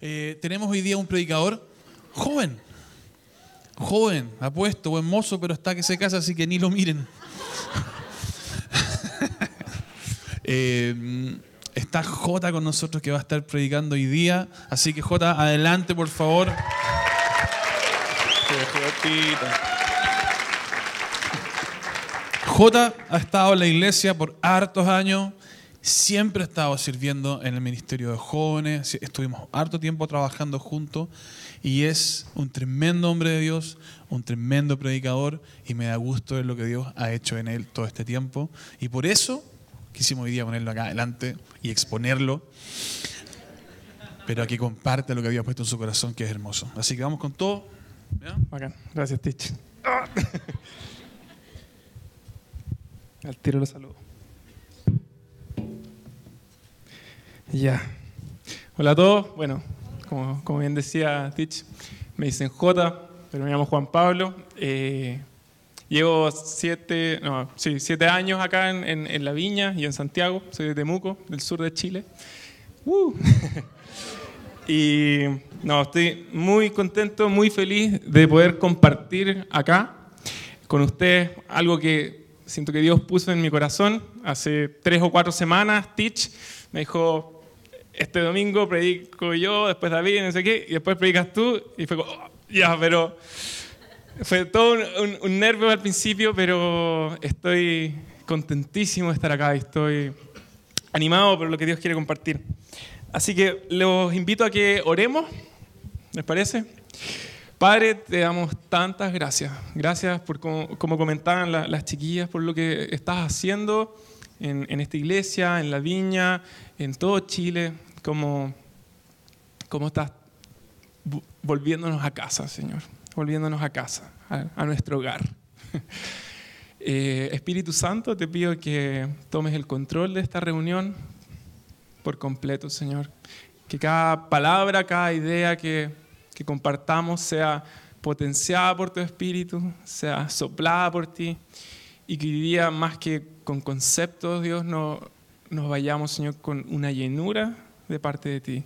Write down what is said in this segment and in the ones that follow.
Eh, tenemos hoy día un predicador joven. Joven, apuesto, buen mozo, pero está que se casa, así que ni lo miren. Eh, está Jota con nosotros que va a estar predicando hoy día. Así que Jota, adelante por favor. Jota ha estado en la iglesia por hartos años, siempre ha estado sirviendo en el ministerio de jóvenes, estuvimos harto tiempo trabajando juntos y es un tremendo hombre de Dios, un tremendo predicador y me da gusto ver lo que Dios ha hecho en él todo este tiempo y por eso quisimos hoy día ponerlo acá adelante y exponerlo, pero aquí comparte lo que había puesto en su corazón que es hermoso. Así que vamos con todo. Gracias, Tich. Al tiro los saludo. Ya. Hola a todos. Bueno, como, bien decía Tich, me dicen J, pero me llamo Juan Pablo. Eh, llevo siete, no, sí, siete años acá en, La Viña y en Santiago. Soy de Temuco, del sur de Chile. Uh. y no, estoy muy contento, muy feliz de poder compartir acá con ustedes algo que siento que Dios puso en mi corazón hace tres o cuatro semanas. Teach me dijo, este domingo predico yo, después David, no sé qué, y después predicas tú. Y fue como, oh, ya, pero fue todo un, nervio al principio, pero estoy contentísimo de estar acá estoy animado por lo que Dios quiere compartir. Así que los invito a que oremos, ¿les parece? Padre, te damos tantas gracias. Gracias por, como, comentaban las chiquillas, por lo que estás haciendo en, esta iglesia, en la viña, en todo Chile, como, como estás volviéndonos a casa, Señor, volviéndonos a casa, a, nuestro hogar. Eh, Espíritu Santo, te pido que tomes el control de esta reunión por completo, Señor. Que cada palabra, cada idea que que compartamos sea potenciada por tu espíritu, sea soplada por ti y que hoy día más que con conceptos, Dios, no, nos vayamos, Señor, con una llenura de parte de ti,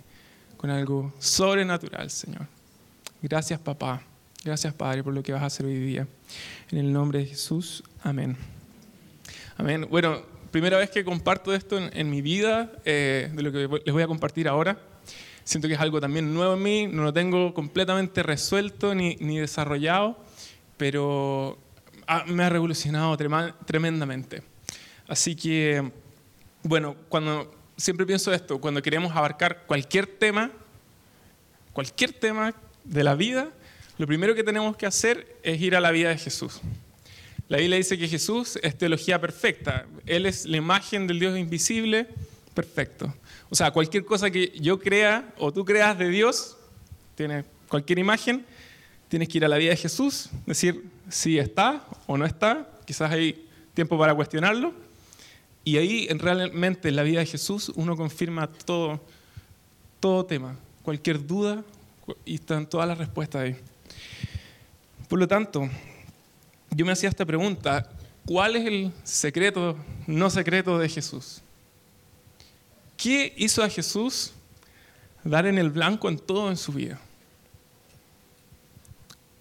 con algo sobrenatural, Señor. Gracias, papá. Gracias, Padre, por lo que vas a hacer hoy día. En el nombre de Jesús, amén. Amén. Bueno, primera vez que comparto esto en, mi vida, eh, de lo que les voy a compartir ahora. Siento que es algo también nuevo en mí, no lo tengo completamente resuelto ni, ni desarrollado, pero me ha revolucionado tremendamente. Así que, bueno, cuando siempre pienso esto, cuando queremos abarcar cualquier tema, cualquier tema de la vida, lo primero que tenemos que hacer es ir a la vida de Jesús. La Biblia dice que Jesús es teología perfecta. Él es la imagen del Dios invisible perfecto. O sea, cualquier cosa que yo crea o tú creas de Dios, tiene cualquier imagen, tienes que ir a la vida de Jesús, decir si está o no está, quizás hay tiempo para cuestionarlo, y ahí realmente en la vida de Jesús uno confirma todo, todo tema, cualquier duda, y están todas las respuestas ahí. Por lo tanto, yo me hacía esta pregunta, ¿cuál es el secreto, no secreto de Jesús? ¿Qué hizo a Jesús dar en el blanco en todo en su vida?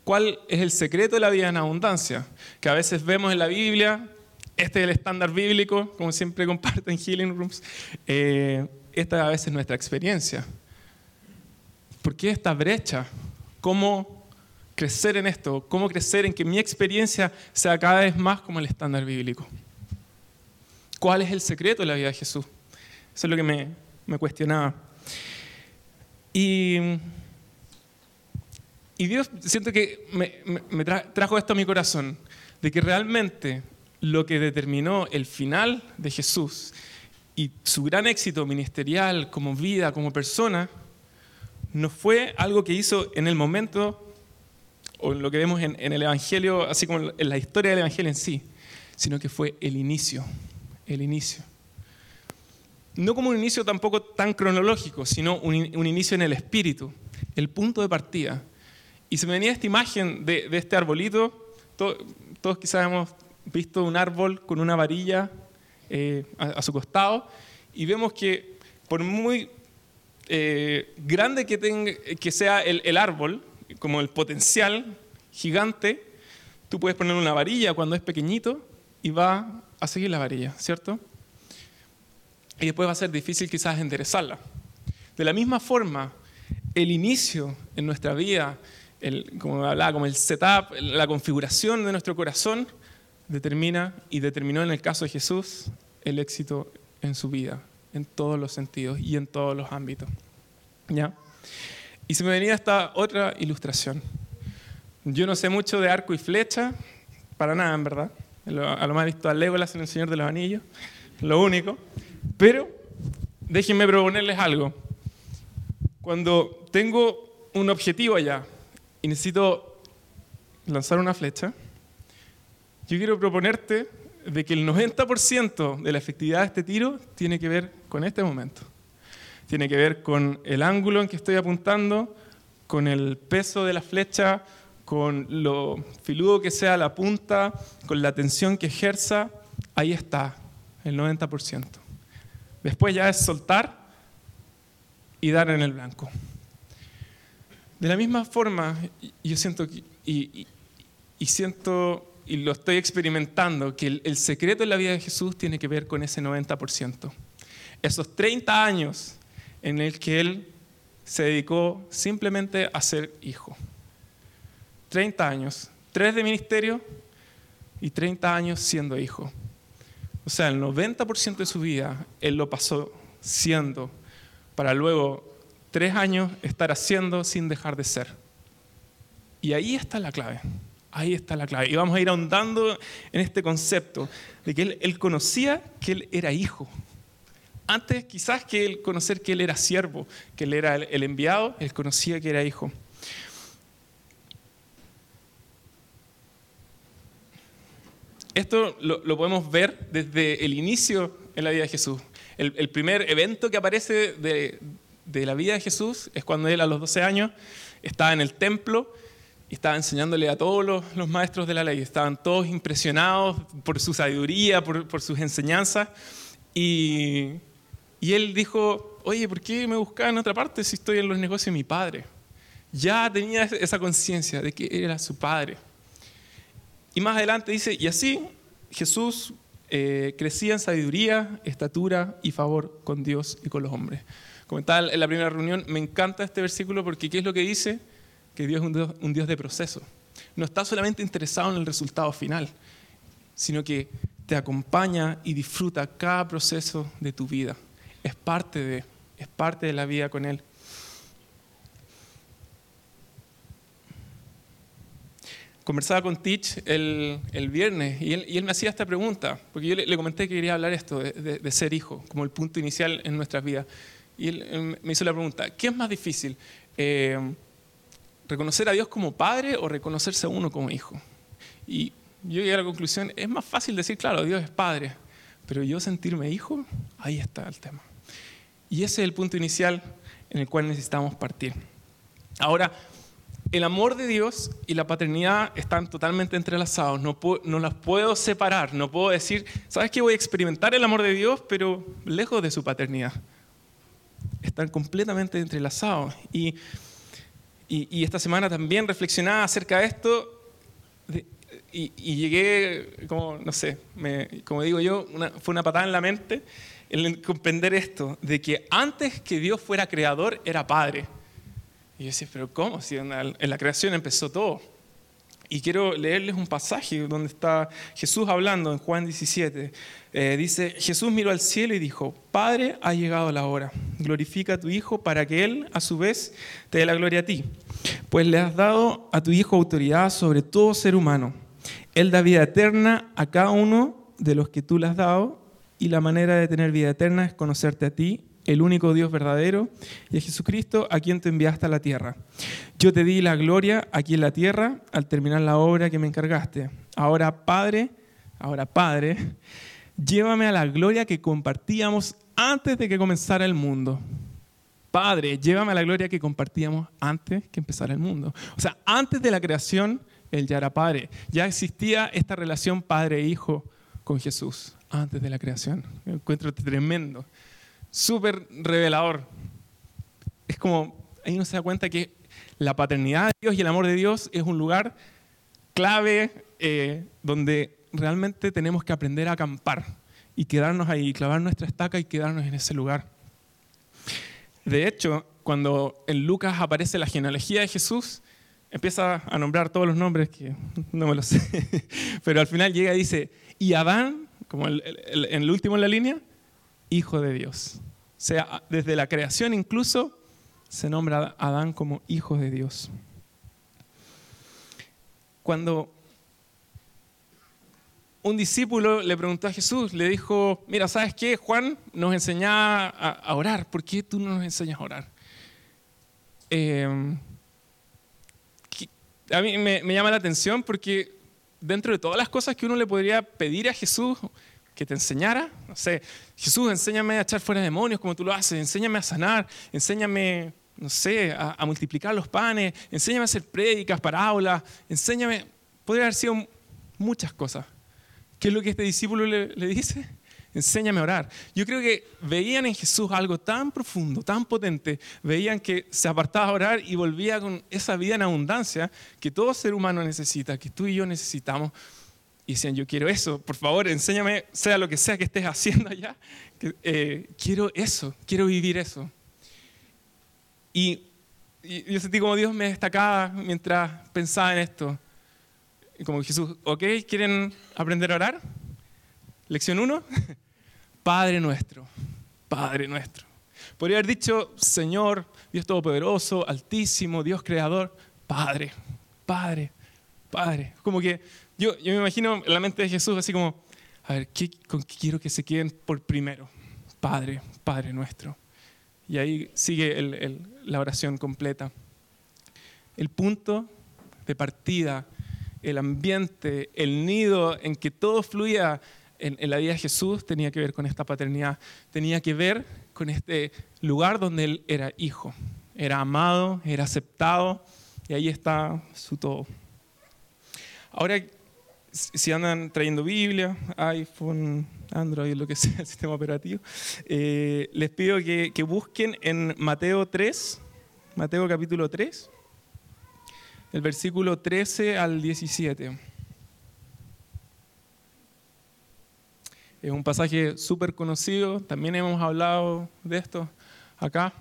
¿Cuál es el secreto de la vida en abundancia? Que a veces vemos en la Biblia, este es el estándar bíblico, como siempre comparten Healing Rooms, eh, esta a veces es nuestra experiencia. ¿Por qué esta brecha? ¿Cómo crecer en esto? ¿Cómo crecer en que mi experiencia sea cada vez más como el estándar bíblico? ¿Cuál es el secreto de la vida de Jesús? Eso es lo que me, me cuestionaba. Y, y, Dios, siento que me, me trajo esto a mi corazón, de que realmente lo que determinó el final de Jesús y su gran éxito ministerial como vida, como persona, no fue algo que hizo en el momento, o en lo que vemos en, el Evangelio, así como en la historia del Evangelio en sí, sino que fue el inicio, el inicio no como un inicio tampoco tan cronológico, sino un, inicio en el espíritu, el punto de partida. Y se me venía esta imagen de, este arbolito, todos quizás hemos visto un árbol con una varilla eh, a, su costado, y vemos que por muy eh, grande que, tenga, que sea el, el árbol, como el potencial gigante, tú puedes poner una varilla cuando es pequeñito y va a seguir la varilla, ¿cierto? Y después va a ser difícil quizás enderezarla. De la misma forma, el inicio en nuestra vida, el, como hablaba, como el setup, la configuración de nuestro corazón, determina y determinó en el caso de Jesús el éxito en su vida, en todos los sentidos y en todos los ámbitos. ¿Ya? Y se me venía esta otra ilustración. Yo no sé mucho de arco y flecha, para nada en verdad. A lo más he visto a Legolas en El Señor de los Anillos, lo único. Pero déjenme proponerles algo. Cuando tengo un objetivo allá y necesito lanzar una flecha, yo quiero proponerte de que el 90% de la efectividad de este tiro tiene que ver con este momento. Tiene que ver con el ángulo en que estoy apuntando, con el peso de la flecha, con lo filudo que sea la punta, con la tensión que ejerza. Ahí está, el 90%. Después ya es soltar y dar en el blanco. De la misma forma, yo siento y, siento y lo estoy experimentando que el, secreto en la vida de Jesús tiene que ver con ese 90%. Esos 30 años en el que él se dedicó simplemente a ser hijo. 30 años, 3 de ministerio y 30 años siendo hijo. O sea, el 90% de su vida él lo pasó siendo, para luego tres años estar haciendo sin dejar de ser. Y ahí está la clave. Ahí está la clave. Y vamos a ir ahondando en este concepto de que él, conocía que él era hijo. Antes quizás que él conocer que él era siervo, que él era el enviado, él conocía que era hijo. Esto lo, podemos ver desde el inicio en la vida de Jesús. El, primer evento que aparece de, la vida de Jesús es cuando él a los 12 años estaba en el templo y estaba enseñándole a todos los, maestros de la ley. Estaban todos impresionados por su sabiduría, por, sus enseñanzas. Y, y, él dijo, oye, ¿por qué me buscaba en otra parte si estoy en los negocios de mi padre? Ya tenía esa conciencia de que era su padre. Y más adelante dice, y así Jesús eh, crecía en sabiduría, estatura y favor con Dios y con los hombres. Comentaba en la primera reunión, me encanta este versículo porque ¿qué es lo que dice? Que Dios es un Dios, de proceso. No está solamente interesado en el resultado final, sino que te acompaña y disfruta cada proceso de tu vida. Es parte de, es parte de la vida con Él. conversaba con Teach el, viernes y él, me hacía esta pregunta, porque yo le, comenté que quería hablar esto de, ser hijo, como el punto inicial en nuestras vidas. Y él, me hizo la pregunta, ¿qué es más difícil? Eh, ¿Reconocer a Dios como padre o reconocerse a uno como hijo? Y yo llegué a la conclusión, es más fácil decir, claro, Dios es padre, pero yo sentirme hijo, ahí está el tema. Y ese es el punto inicial en el cual necesitamos partir. Ahora, el amor de Dios y la paternidad están totalmente entrelazados, no, no las puedo separar, no puedo decir, ¿sabes qué? Voy a experimentar el amor de Dios, pero lejos de su paternidad. Están completamente entrelazados. Y, y, esta semana también reflexionaba acerca de esto y, llegué, como, no sé, como digo yo, fue una patada en la mente el comprender esto, de que antes que Dios fuera creador, era padre. Y yo decía, pero ¿cómo? Si en la, creación empezó todo. Y quiero leerles un pasaje donde está Jesús hablando en Juan 17. Eh, dice, Jesús miró al cielo y dijo, Padre, ha llegado la hora. Glorifica a tu Hijo para que Él, a su vez, te dé la gloria a ti. Pues le has dado a tu Hijo autoridad sobre todo ser humano. Él da vida eterna a cada uno de los que tú le has dado y la manera de tener vida eterna es conocerte a ti, el único Dios verdadero, y a Jesucristo a quien te enviaste a la tierra. Yo te di la gloria aquí en la tierra al terminar la obra que me encargaste. Ahora, Padre, ahora, Padre, llévame a la gloria que compartíamos antes de que comenzara el mundo. Padre, llévame a la gloria que compartíamos antes que empezara el mundo. O sea, antes de la creación, Él ya era Padre. Ya existía esta relación Padre-Hijo con Jesús antes de la creación. Me encuentro tremendo súper revelador. es como, ahí uno se da cuenta que la paternidad de Dios y el amor de Dios es un lugar clave eh, donde realmente tenemos que aprender a acampar y quedarnos ahí, clavar nuestra estaca y quedarnos en ese lugar. De hecho, cuando en Lucas aparece la genealogía de Jesús, empieza a nombrar todos los nombres que no me los sé, pero al final llega y dice, y Adán, como en el último en la línea, hijo de Dios. O sea, desde la creación incluso se nombra a Adán como hijo de Dios. Cuando un discípulo le preguntó a Jesús, le dijo, mira, ¿sabes qué? Juan nos enseñaba a, orar, ¿por qué tú no nos enseñas a orar? Em, a mí me, me, llama la atención porque dentro de todas las cosas que uno le podría pedir a Jesús que te enseñara, no sé, Jesús, enséñame a echar fuera demonios como tú lo haces, enséñame a sanar, enséñame, no sé, a, multiplicar los panes, enséñame a hacer prédicas, parábolas, enséñame, podría haber sido muchas cosas. ¿Qué es lo que este discípulo le, dice? Enséñame a orar. Yo creo que veían en Jesús algo tan profundo, tan potente. Veían que se apartaba a orar y volvía con esa vida en abundancia que todo ser humano necesita, que tú y yo necesitamos. Y decían, yo quiero eso, por favor, enséñame, sea lo que sea que estés haciendo allá, eh, quiero eso, quiero vivir eso. Y, y yo sentí como Dios me destacaba mientras pensaba en esto como Jesús, ¿ok? ¿Quieren aprender a orar? Lección 1. Padre nuestro, Padre nuestro. Podría haber dicho, Señor, Dios Todopoderoso, Altísimo, Dios Creador, Padre, Padre, Padre. Como que yo, yo me imagino en la mente de Jesús así como, a ver, ¿qué, ¿con qué quiero que se queden por primero? Padre, Padre nuestro. Y ahí sigue la oración completa. El punto de partida el ambiente, el nido en que todo fluía en, la vida de Jesús tenía que ver con esta paternidad, tenía que ver con este lugar donde él era hijo, era amado, era aceptado y ahí está su todo. Ahora, si andan trayendo Biblia, iPhone, Android, lo que sea, el sistema operativo, eh, les pido que, que busquen en Mateo 3, Mateo capítulo 3 el versículo 13 al 17. Es un pasaje súper conocido, también hemos hablado de esto acá,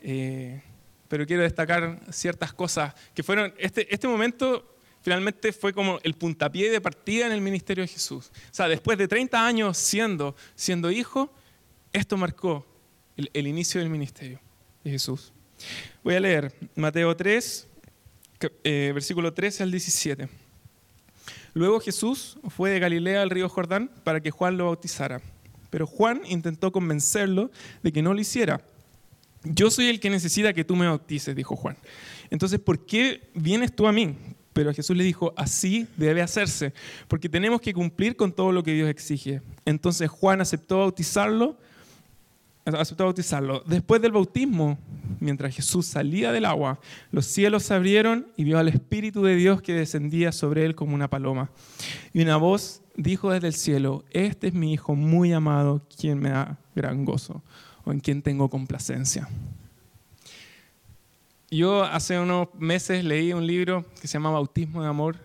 eh, pero quiero destacar ciertas cosas que fueron, este, este momento finalmente fue como el puntapié de partida en el ministerio de Jesús. O sea, después de 30 años siendo, siendo hijo, esto marcó el, inicio del ministerio de Jesús. Voy a leer Mateo 3, eh, versículo 13 al 17. Luego Jesús fue de Galilea al río Jordán para que Juan lo bautizara. Pero Juan intentó convencerlo de que no lo hiciera. Yo soy el que necesita que tú me bautices, dijo Juan. Entonces, ¿por qué vienes tú a mí? Pero Jesús le dijo, así debe hacerse, porque tenemos que cumplir con todo lo que Dios exige. Entonces Juan aceptó bautizarlo aceptó bautizarlo. Después del bautismo, mientras Jesús salía del agua, los cielos se abrieron y vio al Espíritu de Dios que descendía sobre él como una paloma. Y una voz dijo desde el cielo, este es mi Hijo muy amado, quien me da gran gozo, o en quien tengo complacencia. Yo hace unos meses leí un libro que se llama Bautismo de Amor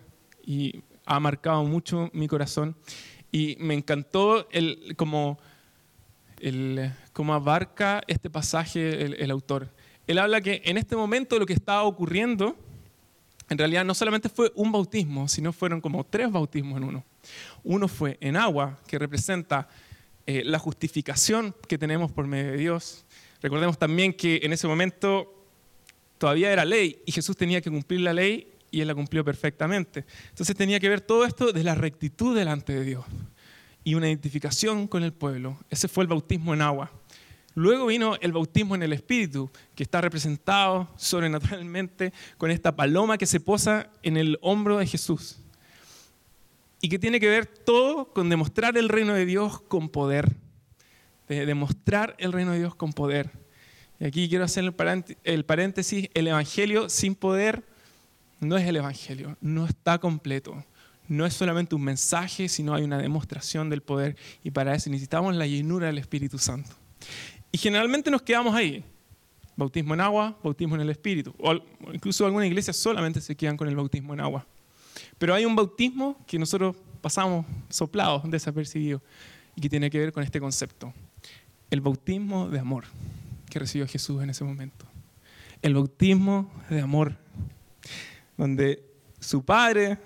y ha marcado mucho mi corazón y me encantó el, como el, cómo abarca este pasaje el, autor. Él habla que en este momento lo que estaba ocurriendo, en realidad no solamente fue un bautismo, sino fueron como tres bautismos en uno. Uno fue en agua, que representa eh, la justificación que tenemos por medio de Dios. Recordemos también que en ese momento todavía era ley y Jesús tenía que cumplir la ley y él la cumplió perfectamente. Entonces tenía que ver todo esto de la rectitud delante de Dios y una identificación con el pueblo. Ese fue el bautismo en agua. Luego vino el bautismo en el Espíritu, que está representado sobrenaturalmente con esta paloma que se posa en el hombro de Jesús. Y que tiene que ver todo con demostrar el reino de Dios con poder. De demostrar el reino de Dios con poder. Aquí quiero hacer el paréntesis, el Evangelio sin poder no es el Evangelio, no está completo. No es solamente un mensaje, sino hay una demostración del poder. Y para eso necesitamos la llenura del Espíritu Santo. Y generalmente nos quedamos ahí. Bautismo en agua, bautismo en el Espíritu. O incluso algunas iglesias solamente se quedan con el bautismo en agua. Pero hay un bautismo que nosotros pasamos soplados, desapercibidos, y que tiene que ver con este concepto. El bautismo de amor que recibió Jesús en ese momento. El bautismo de amor, donde su padre,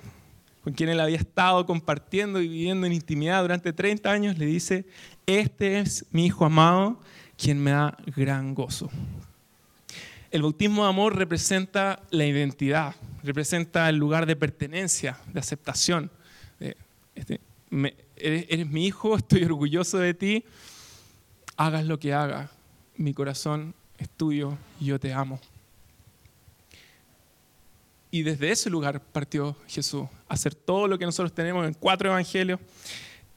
con quien él había estado compartiendo y viviendo en intimidad durante 30 años, le dice, este es mi hijo amado, quien me da gran gozo. El bautismo de amor representa la identidad, representa el lugar de pertenencia, de aceptación. Este, eres, eres mi hijo, estoy orgulloso de ti, hagas lo que hagas, mi corazón es tuyo y yo te amo. Y desde ese lugar partió Jesús hacer todo lo que nosotros tenemos en cuatro evangelios.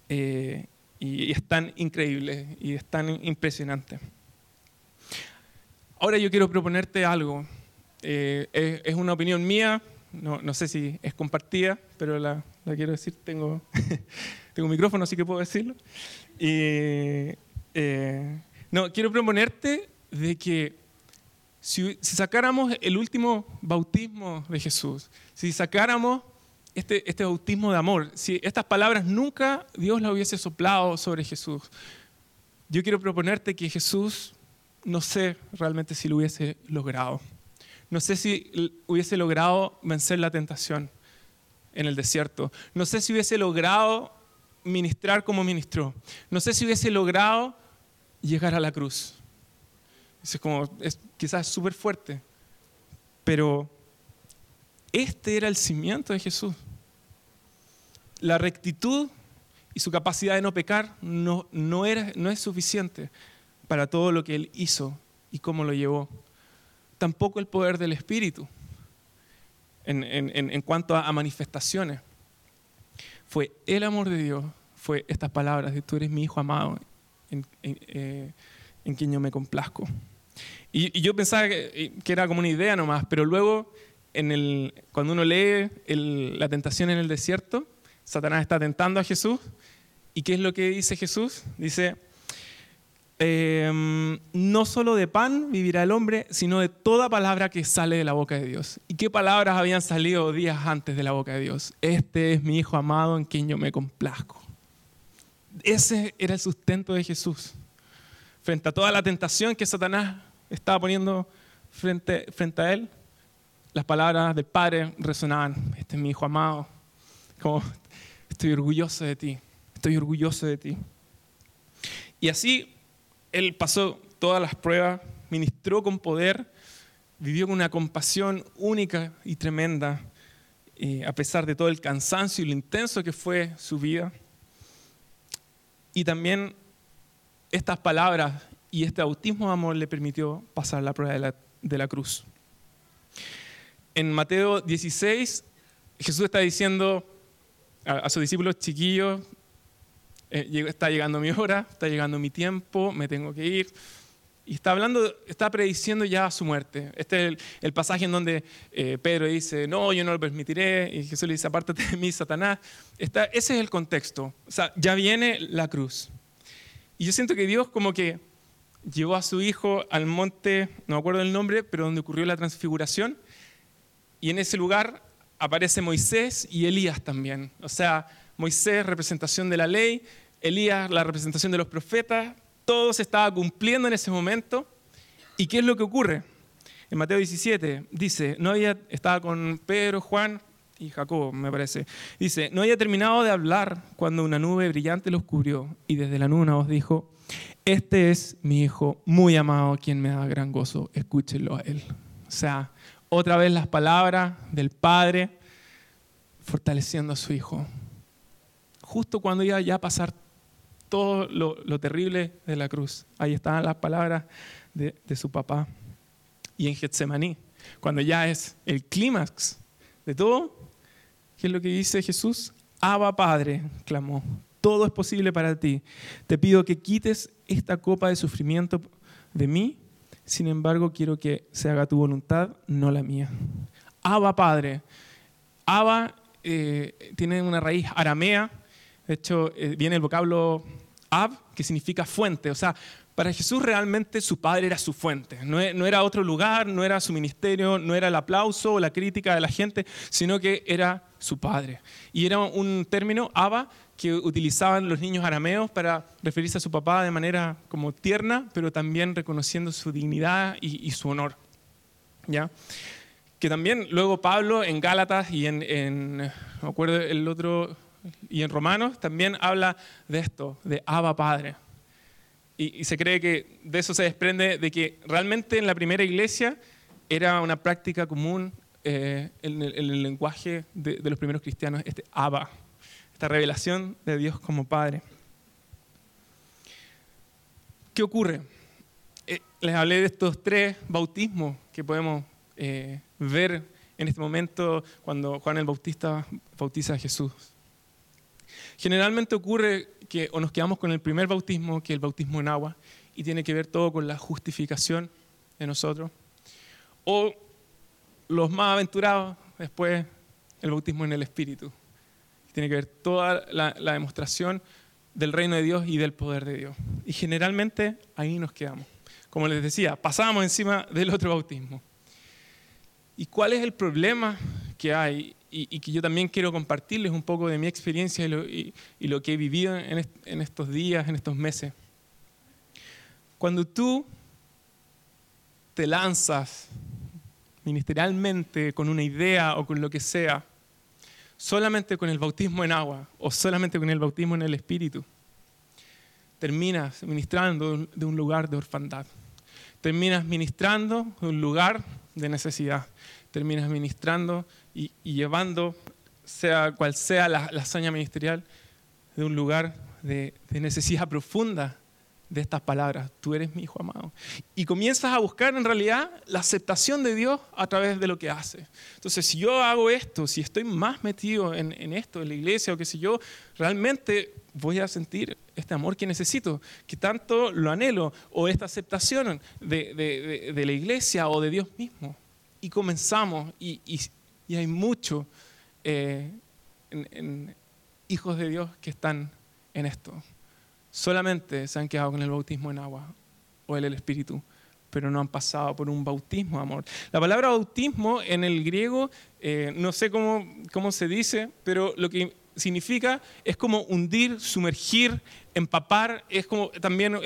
Eh, y, es tan increíble y es tan impresionante. Ahora yo quiero proponerte algo. Eh, es, una opinión mía, no, sé si es compartida, pero la, la quiero decir. Tengo, tengo un micrófono, así que puedo decirlo. Y, eh, no, quiero proponerte de que si, sacáramos el último bautismo de Jesús, si sacáramos este, este bautismo de amor, si estas palabras nunca Dios las hubiese soplado sobre Jesús, yo quiero proponerte que Jesús, no sé realmente si lo hubiese logrado. No sé si hubiese logrado vencer la tentación en el desierto. No sé si hubiese logrado ministrar como ministró. No sé si hubiese logrado llegar a la cruz. Es como, es, quizás súper fuerte, pero este era el cimiento de Jesús. La rectitud y su capacidad de no pecar no, no, era, no es suficiente para todo lo que él hizo y cómo lo llevó. Tampoco el poder del Espíritu en, en, en cuanto a, manifestaciones. Fue el amor de Dios, fue estas palabras de tú eres mi hijo amado en, eh, quien yo me complazco. Y, yo pensaba que, era como una idea nomás, pero luego en el, cuando uno lee la tentación en el desierto, Satanás está tentando a Jesús. ¿Y qué es lo que dice Jesús? Dice, em, no solo de pan vivirá el hombre, sino de toda palabra que sale de la boca de Dios. ¿Y qué palabras habían salido días antes de la boca de Dios? Este es mi Hijo amado en quien yo me complazco. Ese era el sustento de Jesús. Frente a toda la tentación que Satanás estaba poniendo frente, frente a él, las palabras del Padre resonaban. Este es mi Hijo amado. Como, estoy orgulloso de ti. Estoy orgulloso de ti. Y así él pasó todas las pruebas, ministró con poder, vivió con una compasión única y tremenda, a pesar de todo el cansancio y lo intenso que fue su vida. Y también estas palabras y este bautismo de amor le permitió pasar la prueba de la, cruz. En Mateo 16, Jesús está diciendo a, sus discípulos chiquillos, eh, está llegando mi hora, está llegando mi tiempo, me tengo que ir. Y está hablando, está prediciendo ya su muerte. Este es el, pasaje en donde eh, Pedro dice, no, yo no lo permitiré. Y Jesús le dice, apártate de mí, Satanás. Ese es el contexto. O sea, ya viene la cruz. Y yo siento que Dios como que llevó a su hijo al monte, no me acuerdo el nombre, pero donde ocurrió la transfiguración. Y en ese lugar aparece Moisés y Elías también. O sea, Moisés, representación de la ley, Elías, la representación de los profetas, todo se estaba cumpliendo en ese momento. ¿Y qué es lo que ocurre? En Mateo 17 dice, no había, estaba con Pedro, Juan y Jacobo, me parece. Dice, no había terminado de hablar cuando una nube brillante los cubrió y desde la nube os dijo, este es mi hijo muy amado, quien me da gran gozo, escúchenlo a él. O sea, otra vez las palabras del Padre fortaleciendo a su hijo. Justo cuando iba ya a pasar todo lo, terrible de la cruz. Ahí estaban las palabras de, su papá. Y en Getsemaní, cuando ya es el clímax de todo, ¿qué es lo que dice Jesús? Abba Padre, clamó, todo es posible para ti. Te pido que quites esta copa de sufrimiento de mí, sin embargo quiero que se haga tu voluntad, no la mía. Abba Padre. Abba eh, tiene una raíz aramea, de hecho eh, viene el vocablo Ab, que significa fuente. O sea, Para Jesús realmente su padre era su fuente, no e, era otro lugar, no era su ministerio, no era el aplauso o la crítica de la gente, sino que era su padre. Y era un término, Abba, que utilizaban los niños arameos para referirse a su papá de manera como tierna, pero también reconociendo su dignidad y, su honor. ¿Ya? Que también luego Pablo en Gálatas y en, en, acuerdo el otro, y en Romanos también habla de esto, de Abba Padre. Y, se cree que de eso se desprende de que realmente en la primera iglesia era una práctica común eh, en, el, lenguaje de, los primeros cristianos, este Abba esta revelación de Dios como Padre. ¿Qué ocurre? Eh, les hablé de estos tres bautismos que podemos eh, ver en este momento cuando Juan el Bautista bautiza a Jesús. Generalmente ocurre que o nos quedamos con el primer bautismo, que es el bautismo en agua, y tiene que ver todo con la justificación de nosotros, o los más aventurados después el bautismo en el Espíritu, tiene que ver toda la, demostración del reino de Dios y del poder de Dios. Y generalmente ahí nos quedamos. Como les decía, pasamos encima del otro bautismo. ¿Y cuál es el problema que hay? Y, que yo también quiero compartirles un poco de mi experiencia y lo, que he vivido en, en estos días, en estos meses. Cuando tú te lanzas ministerialmente con una idea o con lo que sea, solamente con el bautismo en agua o solamente con el bautismo en el Espíritu, terminas ministrando de un lugar de orfandad. Terminas ministrando de un lugar de necesidad. Terminas ministrando y, llevando, sea cual sea la, hazaña ministerial, de un lugar de necesidad profunda de estas palabras, tú eres mi hijo amado. Y comienzas a buscar en realidad la aceptación de Dios a través de lo que hace. Entonces, si yo hago esto, si estoy más metido en, esto, en la iglesia, o que si yo realmente voy a sentir este amor que necesito, que tanto lo anhelo, o esta aceptación de, la iglesia o de Dios mismo. Y comenzamos, y, hay muchos eh, hijos de Dios que están en esto solamente se han quedado con el bautismo en agua o en el Espíritu, pero no han pasado por un bautismo amor. La palabra bautismo en el griego, eh, no sé cómo, cómo se dice, pero lo que significa es como hundir, sumergir, empapar, es como también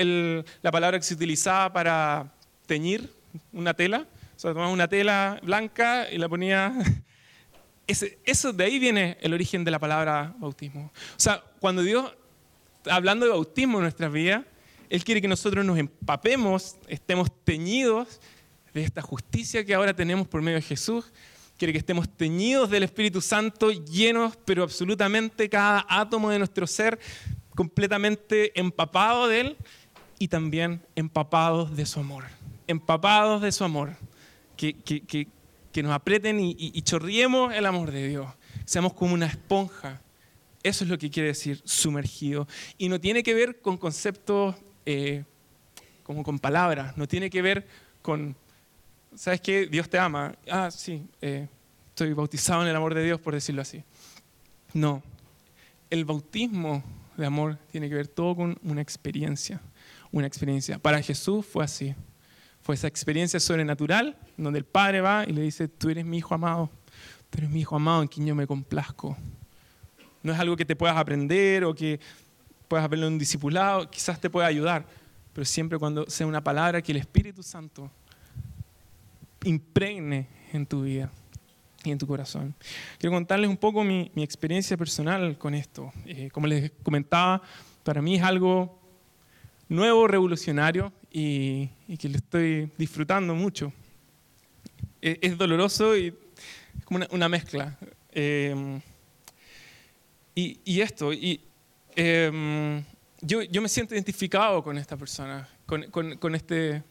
la palabra que se utilizaba para teñir una tela. O sea, tomaba una tela blanca y la eso de ahí viene el origen de la palabra bautismo. O sea, cuando Dios hablando de bautismo en nuestras vidas, Él quiere que nosotros nos empapemos, estemos teñidos de esta justicia que ahora tenemos por medio de Jesús. Quiere que estemos teñidos del Espíritu Santo, llenos, pero absolutamente cada átomo de nuestro ser, completamente empapado de Él y también empapados de su amor. Empapados de su amor. Que, que, nos aprieten y, y chorriemos el amor de Dios. Seamos como una esponja eso es lo que quiere decir sumergido. Y no tiene que ver con conceptos eh, como con palabras, no tiene que ver con, ¿sabes qué? Dios te ama. Ah, sí, eh, estoy bautizado en el amor de Dios, por decirlo así. No, el bautismo de amor tiene que ver todo con una experiencia, una experiencia. Para Jesús fue así. Fue esa experiencia sobrenatural donde el Padre va y le dice, tú eres mi hijo amado, tú eres mi hijo amado en quien yo me complazco. No es algo que te puedas aprender o que puedas verlo en un discipulado, quizás te pueda ayudar, pero siempre cuando sea una palabra que el Espíritu Santo impregne en tu vida y en tu corazón. Quiero contarles un poco mi, experiencia personal con esto. Eh, como les comentaba, para mí es algo nuevo, revolucionario y, que lo estoy disfrutando mucho. Es, doloroso y es como una, mezcla. Eh, y, esto, y, em, yo, yo, me siento identificado con esta persona, con, con, este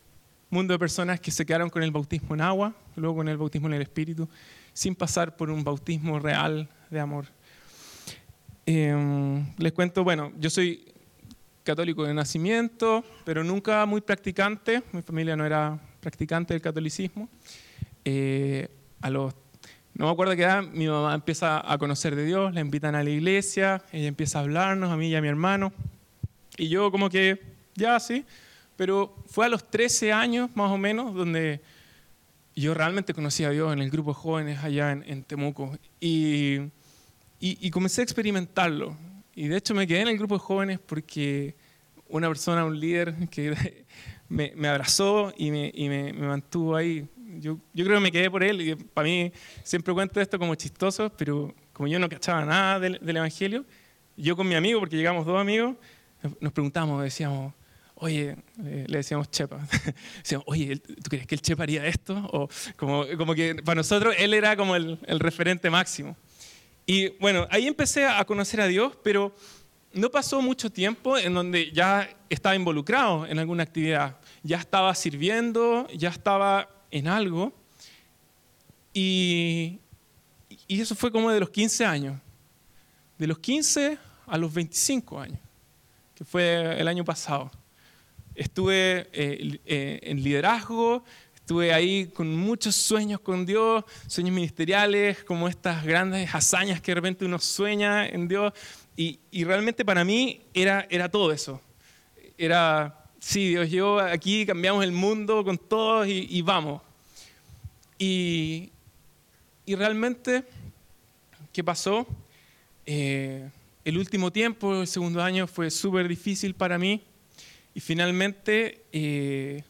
mundo de personas que se quedaron con el bautismo en agua, luego con el bautismo en el Espíritu, sin pasar por un bautismo real de amor. Em, les cuento, bueno, yo soy católico de nacimiento, pero nunca muy practicante. Mi familia no era practicante del catolicismo. Eh, a los no me acuerdo qué edad, mi mamá empieza a conocer de Dios, la invitan a la iglesia, ella empieza a hablarnos, a mí y a mi hermano. Y yo como que, ya sí, pero fue a los 13 años más o menos donde yo realmente conocí a Dios en el grupo de jóvenes allá en, Temuco y, y, comencé a experimentarlo. Y de hecho me quedé en el grupo de jóvenes porque una persona, un líder que me, me abrazó y, me, y me, me, mantuvo ahí. Yo, yo creo que me quedé por él y para mí siempre cuento esto como chistoso, pero como yo no cachaba nada del, del Evangelio, yo con mi amigo, porque llegamos dos amigos, nos preguntamos, decíamos, oye, eh, le decíamos Chepa, decíamos, oye, ¿tú crees que el Chepa haría esto? O como, como que para nosotros él era como el, el referente máximo. Y bueno, ahí empecé a conocer a Dios, pero no pasó mucho tiempo en donde ya estaba involucrado en alguna actividad, ya estaba sirviendo, ya estaba en algo. Y, y eso fue como de los 15 años. De los 15 a los 25 años, que fue el año pasado. Estuve eh, eh, en liderazgo, estuve ahí con muchos sueños con Dios, sueños ministeriales, como estas grandes hazañas que de repente uno sueña en Dios. Y, realmente para mí era, era todo eso. Era, sí, Dios, yo aquí cambiamos el mundo con todos y, vamos. Y, y, realmente, ¿qué pasó? Eh, el último tiempo, el segundo año, fue súper difícil para mí y finalmente eh,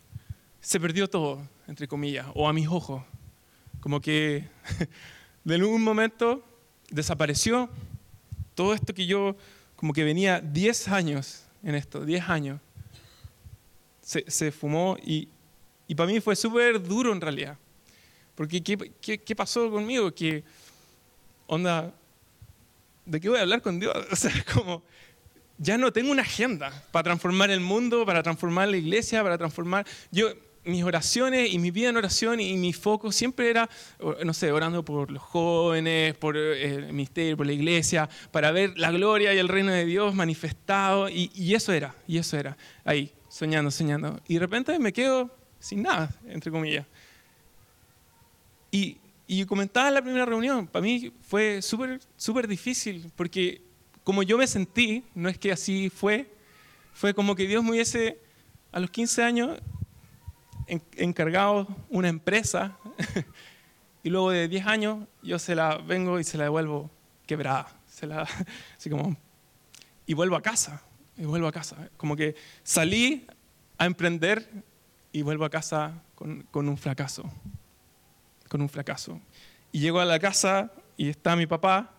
se perdió todo, entre comillas, o a mis ojos. Como que de un momento desapareció todo esto que yo, como que venía 10 años en esto, 10 años, se, se fumó y, y, para mí fue súper duro en realidad. Porque ¿qué, qué, qué pasó conmigo? Que, onda, ¿de qué voy a hablar con Dios? O sea, como, ya no tengo una agenda para transformar el mundo, para transformar la iglesia, para transformar... Yo, mis oraciones y mi vida en oración y mi foco siempre era, no sé, orando por los jóvenes, por eh, el ministerio, por la iglesia, para ver la gloria y el reino de Dios manifestado. Y, y, eso era, y eso era, ahí, soñando, soñando. Y de repente me quedo sin nada, entre comillas. Y, y comentaba en la primera reunión, para mí fue súper súper difícil, porque como yo me sentí, no es que así fue, fue como que Dios me hubiese, a los 15 años, encargado una empresa, y luego de 10 años yo se la vengo y se la devuelvo quebrada, se la, así como, y vuelvo a casa, y vuelvo a casa, como que salí a emprender y vuelvo a casa con, con un fracaso con un fracaso. Y llego a la casa y está mi papá,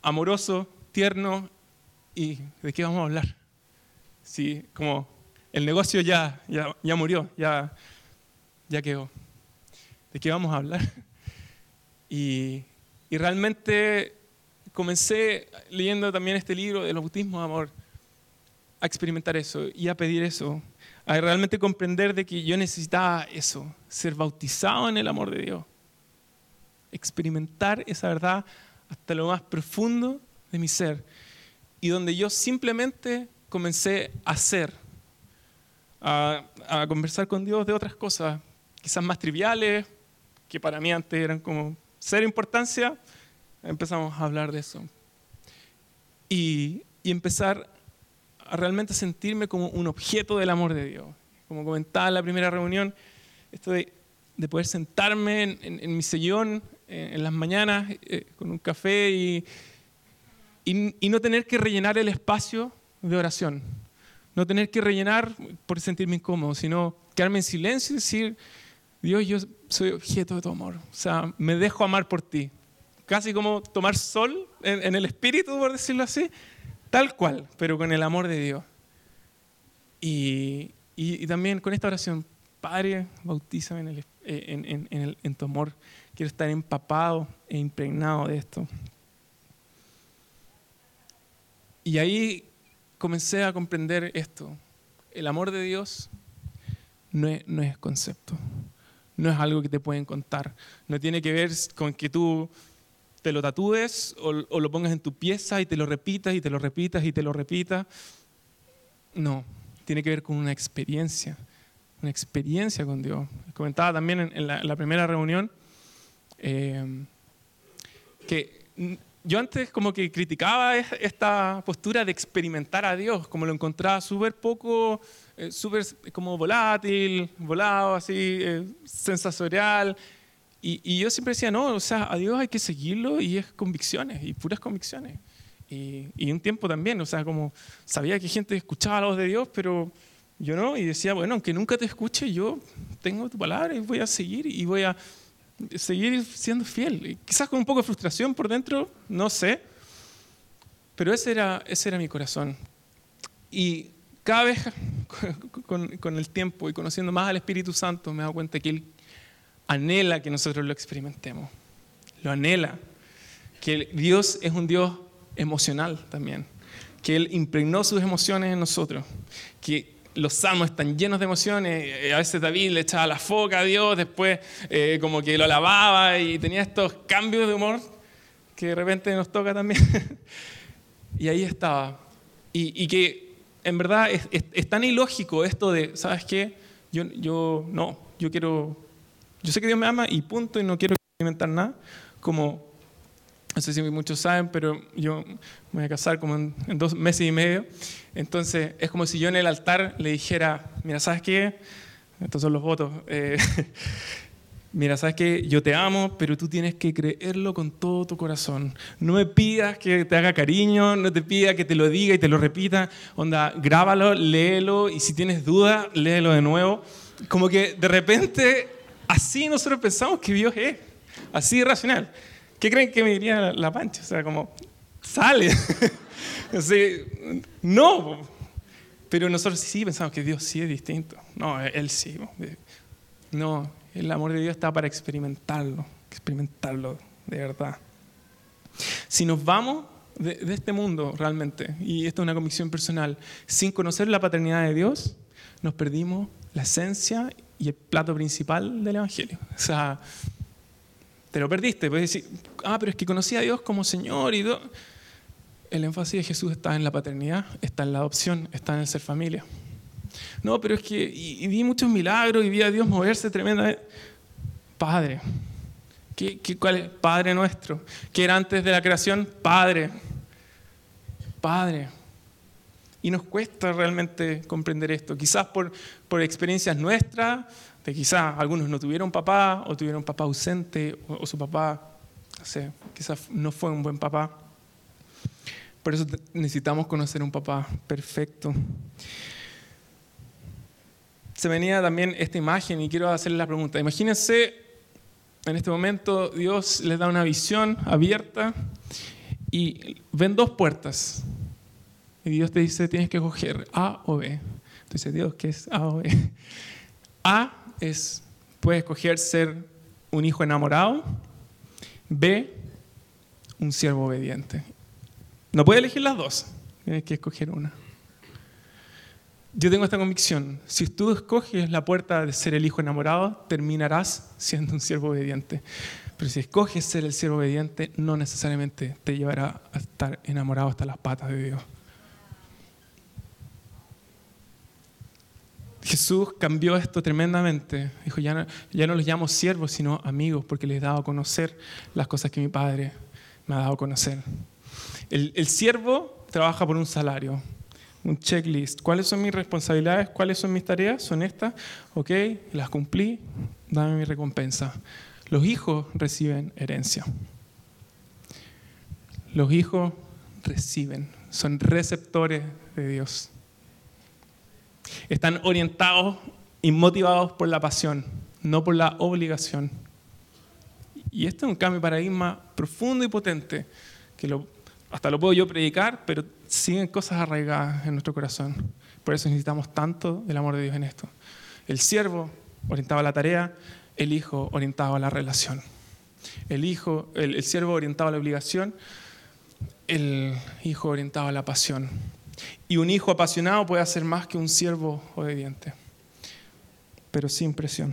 amoroso, tierno, y ¿de qué vamos a hablar? Sí, como el negocio ya, ya, ya murió, ya, ya quedó. ¿De qué vamos a hablar? Y, y realmente comencé leyendo también este libro del bautismo de amor a experimentar eso y a pedir eso a realmente comprender de que yo necesitaba eso, ser bautizado en el amor de Dios, experimentar esa verdad hasta lo más profundo de mi ser y donde yo simplemente comencé a hacer, a, conversar con Dios de otras cosas, quizás más triviales, que para mí antes eran como ser importancia, empezamos a hablar de eso. Y, y empezar a realmente sentirme como un objeto del amor de Dios. Como comentaba en la primera reunión, esto de, de poder sentarme en, mi sillón en, en las mañanas eh, con un café y, y, no tener que rellenar el espacio de oración. No tener que rellenar por sentirme incómodo, sino quedarme en silencio y decir, Dios, yo soy objeto de tu amor. O sea, me dejo amar por ti. Casi como tomar sol en, el espíritu, por decirlo así tal cual, pero con el amor de Dios. Y, y, también con esta oración, Padre, bautízame en, el, en, en, en, tu amor. Quiero estar empapado e impregnado de esto. Y ahí comencé a comprender esto. El amor de Dios no es, no es concepto, no es algo que te pueden contar. No tiene que ver con que tú te lo tatúes o, lo pongas en tu pieza y te lo repitas y te lo repitas y te lo repitas. No, tiene que ver con una experiencia, una experiencia con Dios. Comentaba también en, la, primera reunión eh, que yo antes como que criticaba esta postura de experimentar a Dios, como lo encontraba súper poco, eh, súper como volátil, volado, así, eh, sensorial. Y, y, yo siempre decía, no, o sea, a Dios hay que seguirlo y es convicciones, y puras convicciones. Y, y un tiempo también, o sea, como sabía que gente escuchaba la voz de Dios, pero yo no, y decía, bueno, aunque nunca te escuche, yo tengo tu palabra y voy a seguir y voy a seguir siendo fiel. Quizás con un poco de frustración por dentro, no sé, pero ese era, ese era mi corazón. Y cada vez con, con el tiempo y conociendo más al Espíritu Santo, me he dado cuenta que Él anhela que nosotros lo experimentemos. Lo anhela. Que Dios es un Dios emocional también. Que Él impregnó sus emociones en nosotros. Que los salmos están llenos de emociones. Eh, a veces David le echaba la foca a Dios, después eh, como que lo alababa y tenía estos cambios de humor que de repente nos toca también. y ahí estaba. Y, que en verdad es, tan ilógico esto de, ¿sabes qué? Yo, yo no, yo quiero, yo sé que Dios me ama y punto, y no quiero experimentar nada, como no sé si muchos saben, pero yo me voy a casar como en, dos meses y medio. Entonces es como si yo en el altar le dijera, mira, ¿sabes qué? Estos son los votos. Eh, mira, ¿sabes qué? Yo te amo, pero tú tienes que creerlo con todo tu corazón. No me pidas que te haga cariño, no te pida que te lo diga y te lo repita. Onda, grábalo, léelo y si tienes duda, léelo de nuevo. Como que de repente así nosotros pensamos que Dios es, así racional. ¿Qué creen que me diría la, pancha? O sea, como, sale. no. Pero nosotros sí pensamos que Dios sí es distinto. No, Él sí. No, el amor de Dios está para experimentarlo, experimentarlo de verdad. Si nos vamos de, este mundo realmente, y esto es una convicción personal, sin conocer la paternidad de Dios, nos perdimos la esencia y el plato principal del Evangelio. O sea, te lo perdiste. Puedes decir, ah, pero es que conocí a Dios como Señor y El énfasis de Jesús está en la paternidad, está en la adopción, está en el ser familia. No, pero es que y, vi muchos milagros y vi a Dios moverse tremendamente. Padre. ¿Qué, qué, cuál es? Padre nuestro. ¿Qué era antes de la creación? Padre. Padre. Y nos cuesta realmente comprender esto. Quizás por, por experiencias nuestras, de quizás algunos no tuvieron papá o tuvieron papá ausente o, su papá, no sé, quizás no fue un buen papá. Por eso necesitamos conocer un papá perfecto. Se venía también esta imagen y quiero hacerle la pregunta. Imagínense, en este momento Dios les da una visión abierta y ven dos puertas. Y Dios te dice, tienes que coger A o B. Entonces, Dios, ¿qué es A o B? A es, puede escoger ser un hijo enamorado, B, un siervo obediente. No puede elegir las dos, tienes que escoger una. Yo tengo esta convicción, si tú escoges la puerta de ser el hijo enamorado, terminarás siendo un siervo obediente. Pero si escoges ser el siervo obediente, no necesariamente te llevará a estar enamorado hasta las patas de Dios. Jesús cambió esto tremendamente. Dijo, ya no, ya no los llamo siervos, sino amigos, porque les he dado a conocer las cosas que mi Padre me ha dado a conocer. El, el siervo trabaja por un salario, un checklist. ¿Cuáles son mis responsabilidades? ¿Cuáles son mis tareas? Son estas. Ok, las cumplí, dame mi recompensa. Los hijos reciben herencia. Los hijos reciben, son receptores de Dios. Están orientados y motivados por la pasión, no por la obligación. Y este es un cambio de paradigma profundo y potente, que lo, hasta lo puedo yo predicar, pero siguen cosas arraigadas en nuestro corazón. Por eso necesitamos tanto del amor de Dios en esto. El siervo orientado a la tarea, el hijo orientado a la relación. El, hijo, el siervo orientado a la obligación, el hijo orientado a la pasión. Y un hijo apasionado puede hacer más que un siervo obediente, pero sin presión.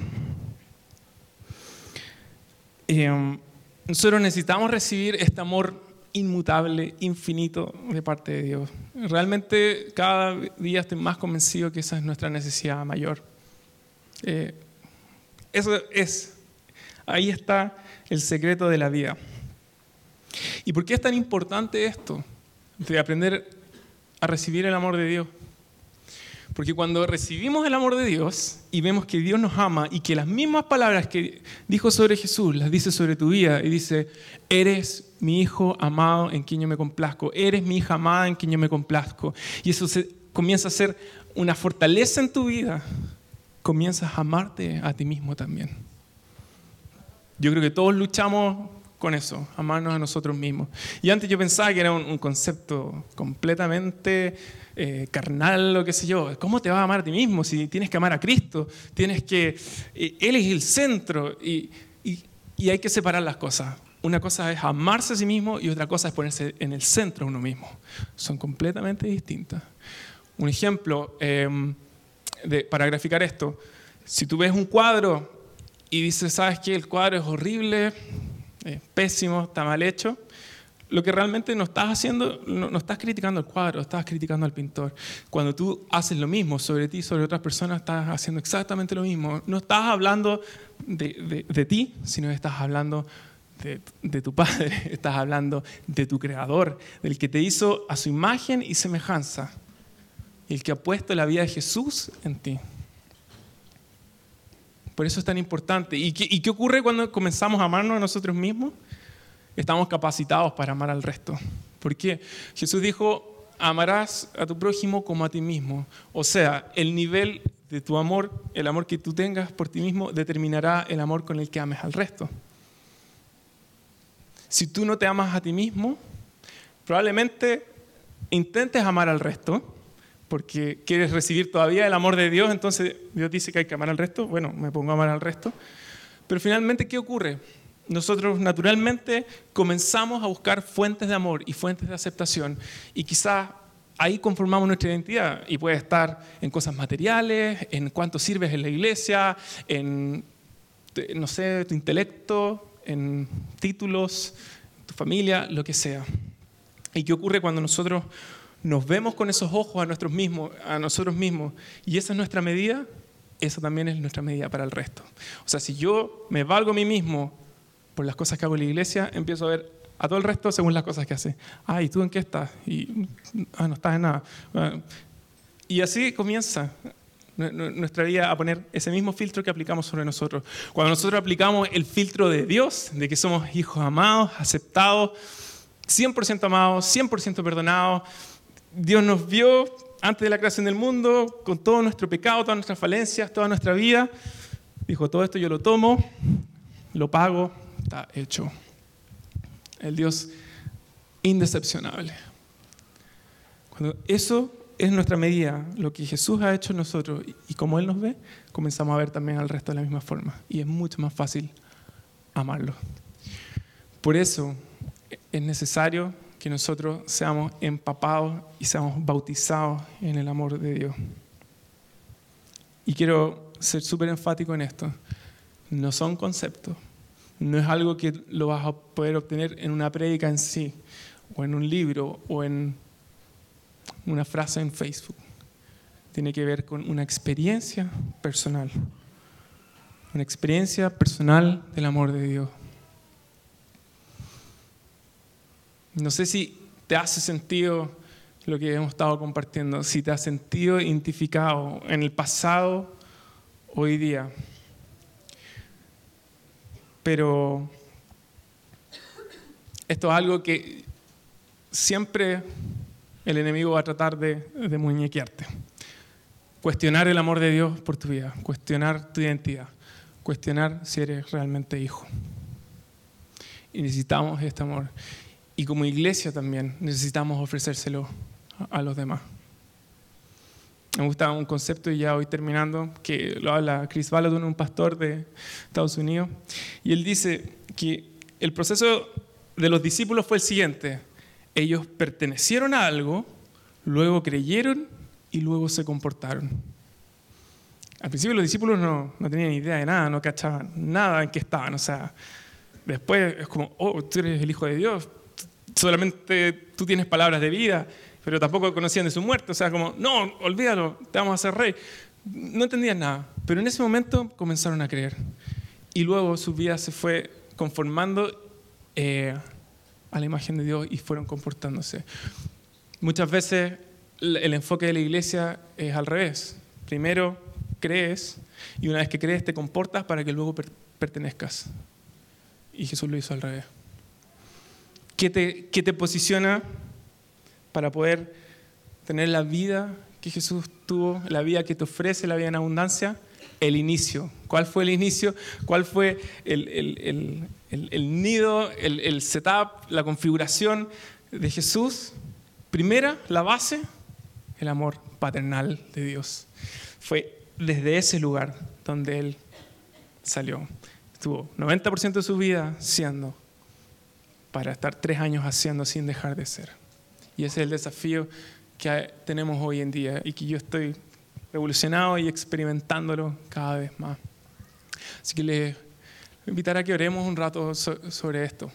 Um, nosotros necesitamos recibir este amor inmutable, infinito de parte de Dios. Realmente cada día estoy más convencido que esa es nuestra necesidad mayor. Eh, eso es, ahí está el secreto de la vida. ¿Y por qué es tan importante esto de aprender a recibir el amor de Dios? Porque cuando recibimos el amor de Dios y vemos que Dios nos ama y que las mismas palabras que dijo sobre Jesús las dice sobre tu vida y dice, eres mi hijo amado en quien yo me complazco, eres mi hija amada en quien yo me complazco. Y eso comienza a ser una fortaleza en tu vida, comienzas a amarte a ti mismo también. Yo creo que todos luchamos con eso, amarnos a nosotros mismos. Y antes yo pensaba que era un, concepto completamente eh, carnal o qué sé yo. ¿Cómo te vas a amar a ti mismo si tienes que amar a Cristo? Tienes que... Eh, él es el centro y, y hay que separar las cosas. Una cosa es amarse a sí mismo y otra cosa es ponerse en el centro uno mismo. Son completamente distintas. Un ejemplo em, para graficar esto, si tú ves un cuadro y dices, ¿sabes qué? El cuadro es horrible, es pésimo, está mal hecho. Lo que realmente no estás haciendo, no, estás criticando el cuadro, estás criticando al pintor. Cuando tú haces lo mismo sobre ti, sobre otras personas, estás haciendo exactamente lo mismo. No estás hablando de, de, ti, sino estás hablando de, de, tu Padre, estás hablando de tu Creador, del que te hizo a su imagen y semejanza el que ha puesto la vida de Jesús en ti. Por eso es tan importante. ¿Y qué, ¿Y qué, ocurre cuando comenzamos a amarnos a nosotros mismos? Estamos capacitados para amar al resto. ¿Por qué? Jesús dijo, amarás a tu prójimo como a ti mismo. O sea, el nivel de tu amor, el amor que tú tengas por ti mismo, determinará el amor con el que ames al resto. Si tú no te amas a ti mismo, probablemente intentes amar al resto, porque quieres recibir todavía el amor de Dios, entonces Dios dice que hay que amar al resto, bueno, me pongo a amar al resto. Pero finalmente, ¿qué ocurre? Nosotros naturalmente comenzamos a buscar fuentes de amor y fuentes de aceptación y quizás ahí conformamos nuestra identidad y puede estar en cosas materiales, en cuánto sirves en la iglesia, en, no sé, tu intelecto, en títulos, tu familia, lo que sea. ¿Y qué ocurre cuando nosotros nos vemos con esos ojos a, mismos, a nosotros mismos y esa es nuestra medida, esa también es nuestra medida para el resto. O sea, si yo me valgo a mí mismo por las cosas que hago en la iglesia, empiezo a ver a todo el resto según las cosas que hace. Ah, ¿y tú en qué estás? Y, ah, no estás en nada. Ah, y así comienza nuestra vida a poner ese mismo filtro que aplicamos sobre nosotros. Cuando nosotros aplicamos el filtro de Dios, de que somos hijos amados, aceptados, 100% amados, 100% perdonados, Dios nos vio antes de la creación del mundo, con todo nuestro pecado, todas nuestras falencias, toda nuestra vida. Dijo, todo esto yo lo tomo, lo pago, está hecho. El Dios indecepcionable. Cuando eso es nuestra medida, lo que Jesús ha hecho en nosotros y como Él nos ve, comenzamos a ver también al resto de la misma forma. Y es mucho más fácil amarlo. Por eso es necesario que nosotros seamos empapados y seamos bautizados en el amor de Dios. Y quiero ser súper enfático en esto. No son conceptos. No es algo que lo vas a poder obtener en una prédica en sí, o en un libro, o en una frase en Facebook. Tiene que ver con una experiencia personal. Una experiencia personal del amor de Dios. No sé si te hace sentido lo que hemos estado compartiendo, si te has sentido identificado en el pasado, hoy día. Pero esto es algo que siempre el enemigo va a tratar de, de muñequearte. Cuestionar el amor de Dios por tu vida, cuestionar tu identidad, cuestionar si eres realmente hijo. Y necesitamos este amor. Y como iglesia también necesitamos ofrecérselo a los demás. Me gusta un concepto, y ya hoy terminando, que lo habla Chris Balaton, un pastor de Estados Unidos, y él dice que el proceso de los discípulos fue el siguiente. Ellos pertenecieron a algo, luego creyeron y luego se comportaron. Al principio los discípulos no, no tenían idea de nada, no cachaban nada en qué estaban. O sea, después es como, oh, tú eres el Hijo de Dios, solamente tú tienes palabras de vida, pero tampoco conocían de su muerte. O sea, como, no, olvídalo, te vamos a hacer rey. No entendían nada, pero en ese momento comenzaron a creer. Y luego su vida se fue conformando eh, a la imagen de Dios y fueron comportándose. Muchas veces el enfoque de la iglesia es al revés. Primero crees y una vez que crees te comportas para que luego pertenezcas. Y Jesús lo hizo al revés. ¿Qué te, posiciona para poder tener la vida que Jesús tuvo, la vida que te ofrece, la vida en abundancia? El inicio. ¿Cuál fue el inicio? ¿Cuál fue el, el nido, el setup, la configuración de Jesús? Primera, la base, el amor paternal de Dios. Fue desde ese lugar donde Él salió. Estuvo 90% de su vida siendo para estar tres años haciendo sin dejar de ser. Y ese es el desafío que tenemos hoy en día y que yo estoy revolucionado y experimentándolo cada vez más. Así que le invitaré a que oremos un rato sobre esto.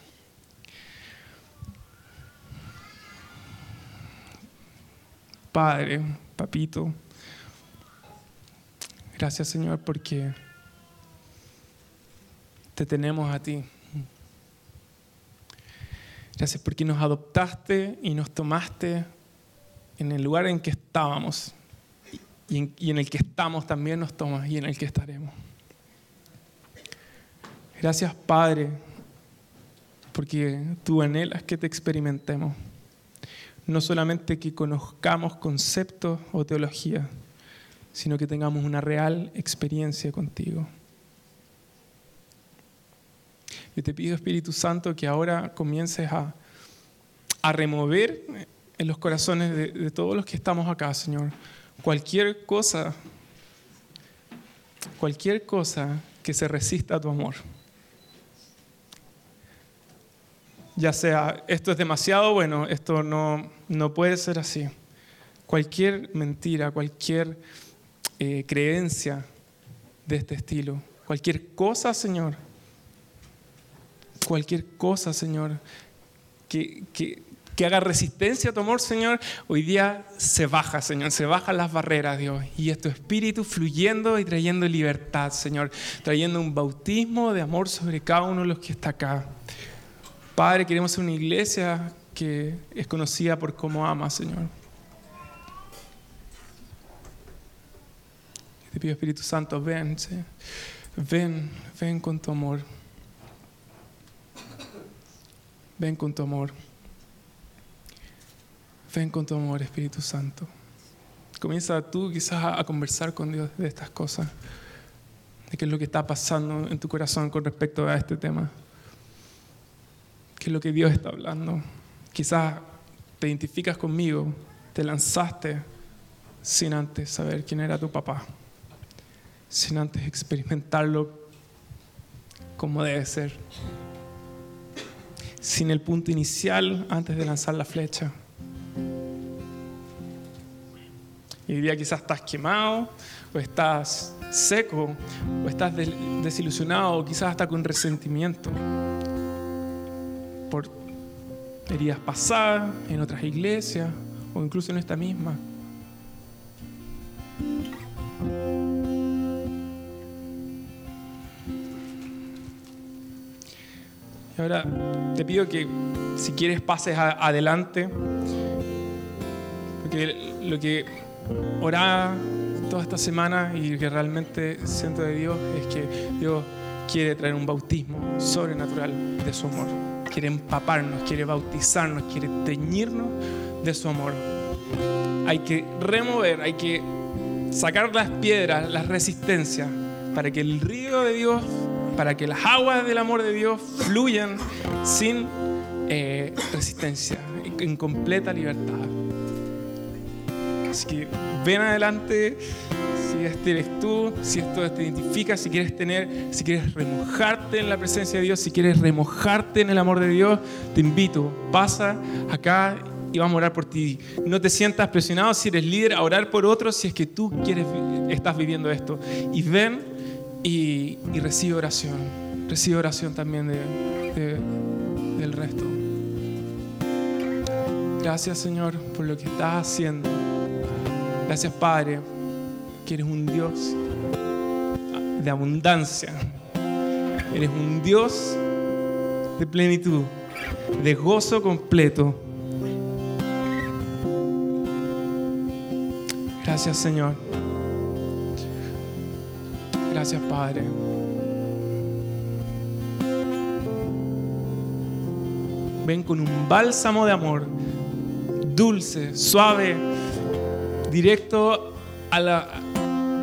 Padre, papito, gracias Señor porque te tenemos a ti. Gracias porque nos adoptaste y nos tomaste en el lugar en que estábamos. Y en, el que estamos también nos tomas y en el que estaremos. Gracias Padre, porque tú anhelas que te experimentemos. No solamente que conozcamos conceptos o teología, sino que tengamos una real experiencia contigo. Yo te pido, Espíritu Santo, que ahora comiences a, remover en los corazones de, de todos los que estamos acá, Señor, cualquier cosa, cualquier cosa que se resista a tu amor. Ya sea, esto es demasiado bueno, esto no, no puede ser así. Cualquier mentira, cualquier eh, creencia de este estilo, cualquier cosa, Señor, cualquier cosa, Señor, que, que, haga resistencia a tu amor, Señor, hoy día se baja, Señor, se bajan las barreras, Dios. Y es tu espíritu fluyendo y trayendo libertad, Señor, trayendo un bautismo de amor sobre cada uno de los que está acá. Padre, queremos ser una iglesia que es conocida por cómo ama, Señor. Te pido, Espíritu Santo, ven, ven, ven con tu amor. Ven con tu amor. Ven con tu amor, Espíritu Santo. Comienza tú quizás a conversar con Dios de estas cosas, de qué es lo que está pasando en tu corazón con respecto a este tema. ¿Qué es lo que Dios está hablando? Quizás te identificas conmigo, te lanzaste sin antes saber quién era tu papá, sin antes experimentarlo como debe ser, sin el punto inicial antes de lanzar la flecha. Y día quizás estás quemado, o estás seco, o estás desilusionado, o quizás hasta con resentimiento por heridas pasadas en otras iglesias, o incluso en esta misma. Ahora te pido que si quieres pases adelante, porque lo que orar toda esta semana y que realmente siento de Dios es que Dios quiere traer un bautismo sobrenatural de su amor. Quiere empaparnos, quiere bautizarnos, quiere teñirnos de su amor. Hay que remover, hay que sacar las piedras, las resistencias, para que el río de Dios, para que las aguas del amor de Dios fluyan sin eh, resistencia, en completa libertad. Así que ven adelante, si este eres tú, si esto te identifica, si quieres tener, si quieres remojarte en la presencia de Dios, si quieres remojarte en el amor de Dios, te invito, pasa acá y vamos a orar por ti. No te sientas presionado si eres líder a orar por otros si es que tú quieres, estás viviendo esto. Y ven y, recibe oración. Recibe oración también del resto. Gracias Señor por lo que estás haciendo. Gracias Padre, que eres un Dios de abundancia. Eres un Dios de plenitud. de gozo completo. Gracias Señor. Gracias Padre. Ven con un bálsamo de amor, dulce, suave, directo a, la,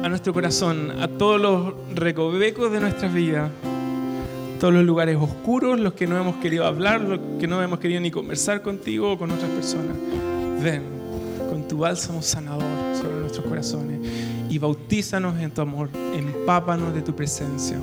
a nuestro corazón, a todos los recovecos de nuestra vida, todos los lugares oscuros, los que no hemos querido hablar, los que no hemos querido ni conversar contigo o con otras personas. Ven con tu bálsamo sanador sobre nuestros corazones y bautízanos en tu amor, empápanos de tu presencia.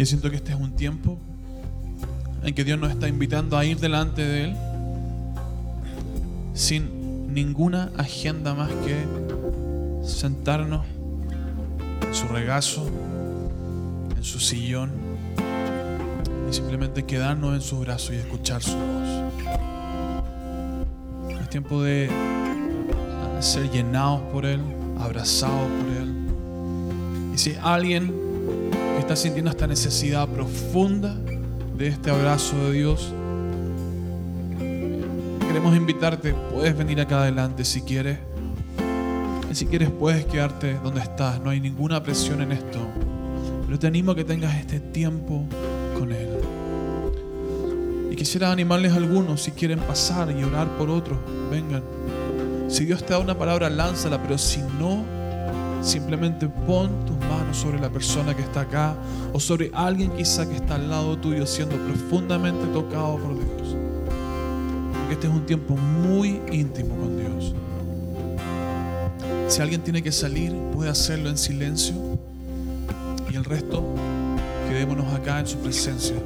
Yo siento que este es un tiempo en que Dios nos está invitando a ir delante de Él sin ninguna agenda más que sentarnos en su regazo, en su sillón y simplemente quedarnos en sus brazos y escuchar su voz. Es tiempo de ser llenados por Él, abrazados por Él. Y si alguien está sintiendo esta necesidad profunda de este abrazo de Dios, queremos invitarte, puedes venir acá adelante si quieres. Y si quieres puedes quedarte donde estás, no hay ninguna presión en esto. Pero te animo a que tengas este tiempo con Él. Y quisiera animarles a algunos, si quieren pasar y orar por otros, vengan. Si Dios te da una palabra, lánzala, pero si no, simplemente pon tus manos sobre la persona que está acá o sobre alguien quizá que está al lado tuyo siendo profundamente tocado por Dios. Porque este es un tiempo muy íntimo con Dios. Si alguien tiene que salir, puede hacerlo en silencio y el resto quedémonos acá en su presencia.